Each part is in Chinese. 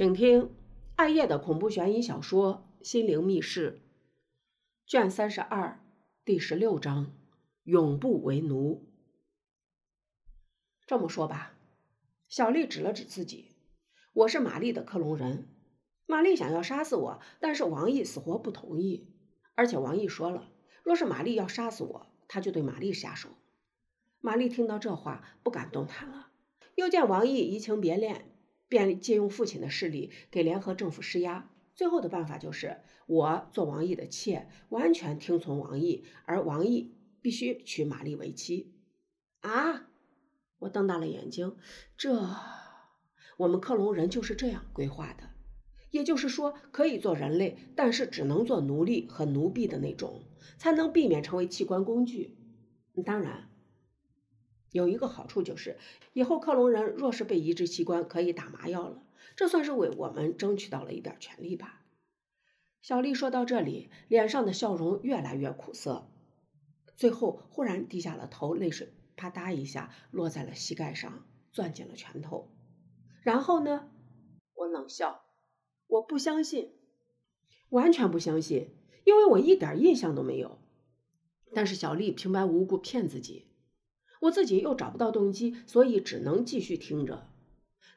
请听暗夜的恐怖悬疑小说《心灵密室》卷三十二第十六章：永不为奴。这么说吧，小丽指了指自己：“我是玛丽的克隆人。玛丽想要杀死我，但是王毅死活不同意。而且王毅说了，若是玛丽要杀死我，他就对玛丽下手。”玛丽听到这话，不敢动弹了。又见王毅移情别恋。便借用父亲的势力给联合政府施压，最后的办法就是我做王毅的妾，完全听从王毅，而王毅必须娶玛丽为妻。啊！我瞪大了眼睛，这我们克隆人就是这样规划的，也就是说可以做人类，但是只能做奴隶和奴婢的那种，才能避免成为器官工具。当然。有一个好处就是，以后克隆人若是被移植器官，可以打麻药了，这算是为我们争取到了一点权利吧。小丽说到这里，脸上的笑容越来越苦涩，最后忽然低下了头，泪水啪嗒一下落在了膝盖上，攥紧了拳头。然后呢？我冷笑，我不相信，完全不相信，因为我一点印象都没有。但是小丽平白无故骗自己。我自己又找不到动机，所以只能继续听着。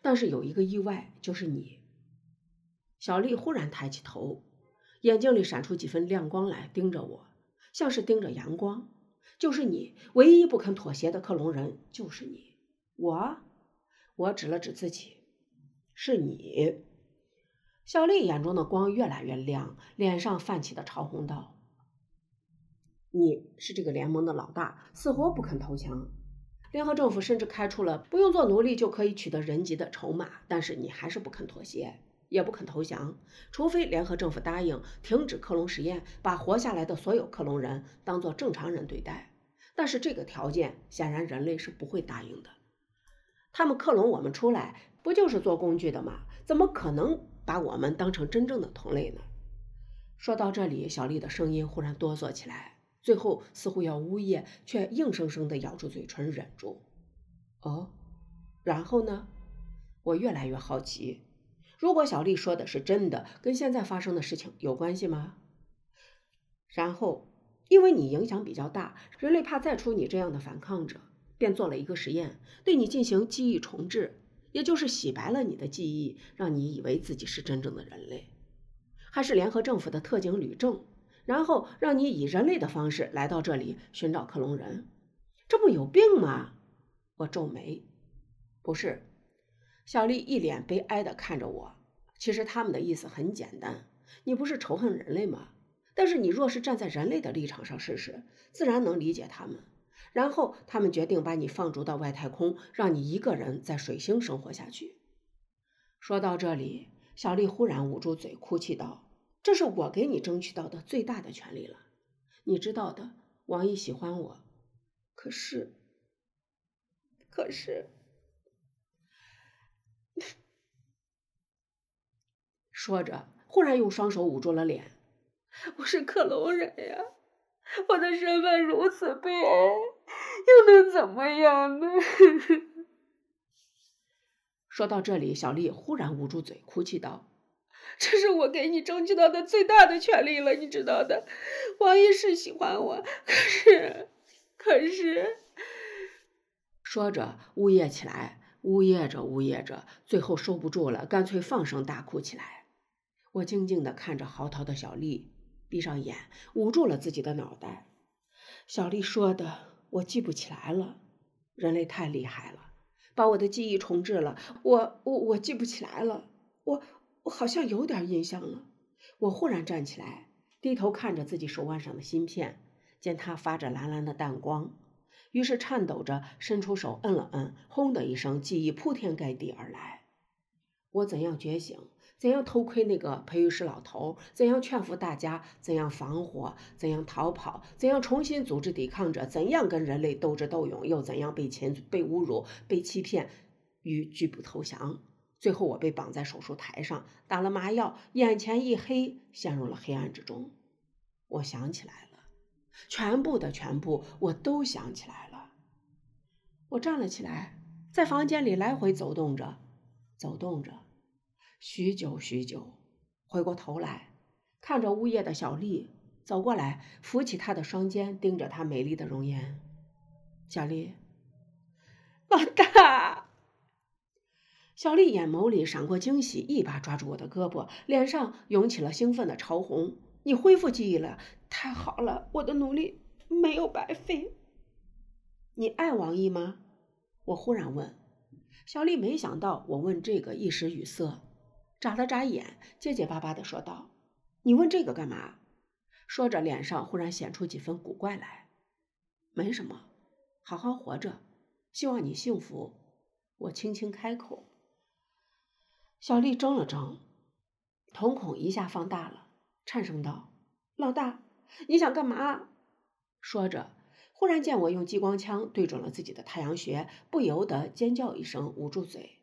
但是有一个意外，就是你。小丽忽然抬起头，眼睛里闪出几分亮光来，盯着我，像是盯着阳光。就是你，唯一不肯妥协的克隆人，就是你。我，我指了指自己，是你。小丽眼中的光越来越亮，脸上泛起的潮红道。你是这个联盟的老大，死活不肯投降。联合政府甚至开出了不用做奴隶就可以取得人级的筹码，但是你还是不肯妥协，也不肯投降，除非联合政府答应停止克隆实验，把活下来的所有克隆人当做正常人对待。但是这个条件显然人类是不会答应的。他们克隆我们出来，不就是做工具的吗？怎么可能把我们当成真正的同类呢？说到这里，小丽的声音忽然哆嗦起来。最后似乎要呜咽，却硬生生地咬住嘴唇忍住。哦，然后呢？我越来越好奇，如果小丽说的是真的，跟现在发生的事情有关系吗？然后，因为你影响比较大，人类怕再出你这样的反抗者，便做了一个实验，对你进行记忆重置，也就是洗白了你的记忆，让你以为自己是真正的人类，还是联合政府的特警吕正。然后让你以人类的方式来到这里寻找克隆人，这不有病吗？我皱眉，不是。小丽一脸悲哀地看着我。其实他们的意思很简单，你不是仇恨人类吗？但是你若是站在人类的立场上试试，自然能理解他们。然后他们决定把你放逐到外太空，让你一个人在水星生活下去。说到这里，小丽忽然捂住嘴，哭泣道。这是我给你争取到的最大的权利了，你知道的。王毅喜欢我，可是，可是，说着，忽然用双手捂住了脸。我是克隆人呀，我的身份如此悲哀，又能怎么样呢？说到这里，小丽忽然捂住嘴，哭泣道。这是我给你争取到的最大的权利了，你知道的。王爷是喜欢我，可是，可是，说着呜咽起来，呜咽着呜咽着，最后收不住了，干脆放声大哭起来。我静静地看着嚎啕的小丽，闭上眼，捂住了自己的脑袋。小丽说的，我记不起来了。人类太厉害了，把我的记忆重置了。我我我记不起来了，我。我好像有点印象了。我忽然站起来，低头看着自己手腕上的芯片，见它发着蓝蓝的淡光，于是颤抖着伸出手摁了摁，轰的一声，记忆铺天盖地而来。我怎样觉醒？怎样偷窥那个培育师老头？怎样劝服大家？怎样防火？怎样逃跑？怎样重新组织抵抗者？怎样跟人类斗智斗勇？又怎样被侵、被侮辱、被欺骗，与拒不投降？最后，我被绑在手术台上，打了麻药，眼前一黑，陷入了黑暗之中。我想起来了，全部的全部，我都想起来了。我站了起来，在房间里来回走动着，走动着，许久许久，回过头来，看着呜咽的小丽走过来，扶起她的双肩，盯着她美丽的容颜。小丽，老大。小丽眼眸里闪过惊喜，一把抓住我的胳膊，脸上涌起了兴奋的潮红。你恢复记忆了，太好了，我的努力没有白费。你爱王毅吗？我忽然问。小丽没想到我问这个，一时语塞。眨了眨眼，结结巴巴的说道：“你问这个干嘛？”说着，脸上忽然显出几分古怪来。“没什么，好好活着，希望你幸福。”我轻轻开口。小丽怔了怔，瞳孔一下放大了，颤声道：“老大，你想干嘛？”说着，忽然见我用激光枪对准了自己的太阳穴，不由得尖叫一声，捂住嘴。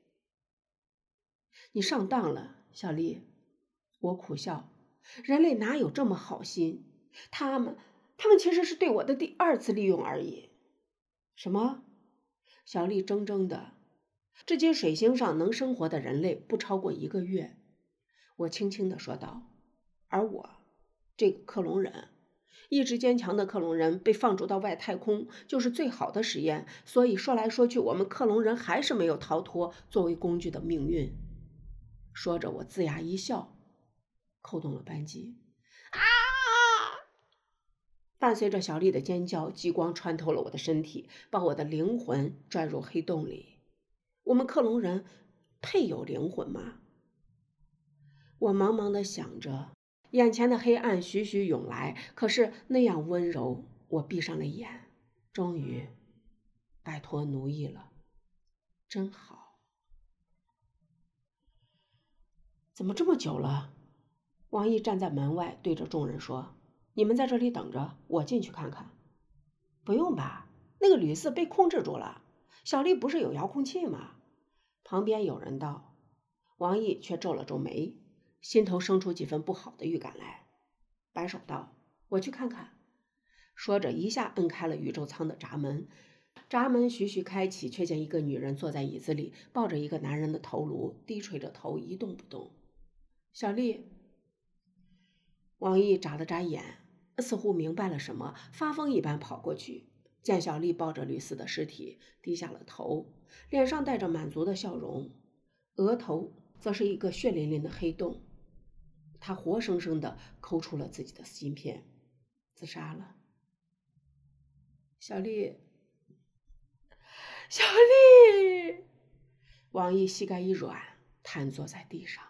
你上当了，小丽。我苦笑，人类哪有这么好心？他们，他们其实是对我的第二次利用而已。什么？小丽怔怔的。至今水星上能生活的人类不超过一个月。我轻轻的说道。而我，这个克隆人，意志坚强的克隆人被放逐到外太空，就是最好的实验。所以说来说去，我们克隆人还是没有逃脱作为工具的命运。说着，我龇牙一笑，扣动了扳机。啊！伴随着小丽的尖叫，激光穿透了我的身体，把我的灵魂拽入黑洞里。我们克隆人配有灵魂吗？我茫茫的想着，眼前的黑暗徐徐涌来，可是那样温柔。我闭上了眼，终于摆脱奴役了，真好。怎么这么久了？王毅站在门外，对着众人说：“你们在这里等着，我进去看看。”不用吧？那个吕四被控制住了。小丽不是有遥控器吗？旁边有人道。王毅却皱了皱眉，心头生出几分不好的预感来，摆手道：“我去看看。”说着，一下摁开了宇宙舱的闸门。闸门徐徐开启，却见一个女人坐在椅子里，抱着一个男人的头颅，低垂着头，一动不动。小丽，王毅眨了眨眼，似乎明白了什么，发疯一般跑过去，见小丽抱着吕四的尸体，低下了头，脸上带着满足的笑容，额头则是一个血淋淋的黑洞。他活生生的抠出了自己的芯片，自杀了。小丽，小丽，王毅膝盖一软，瘫坐在地上。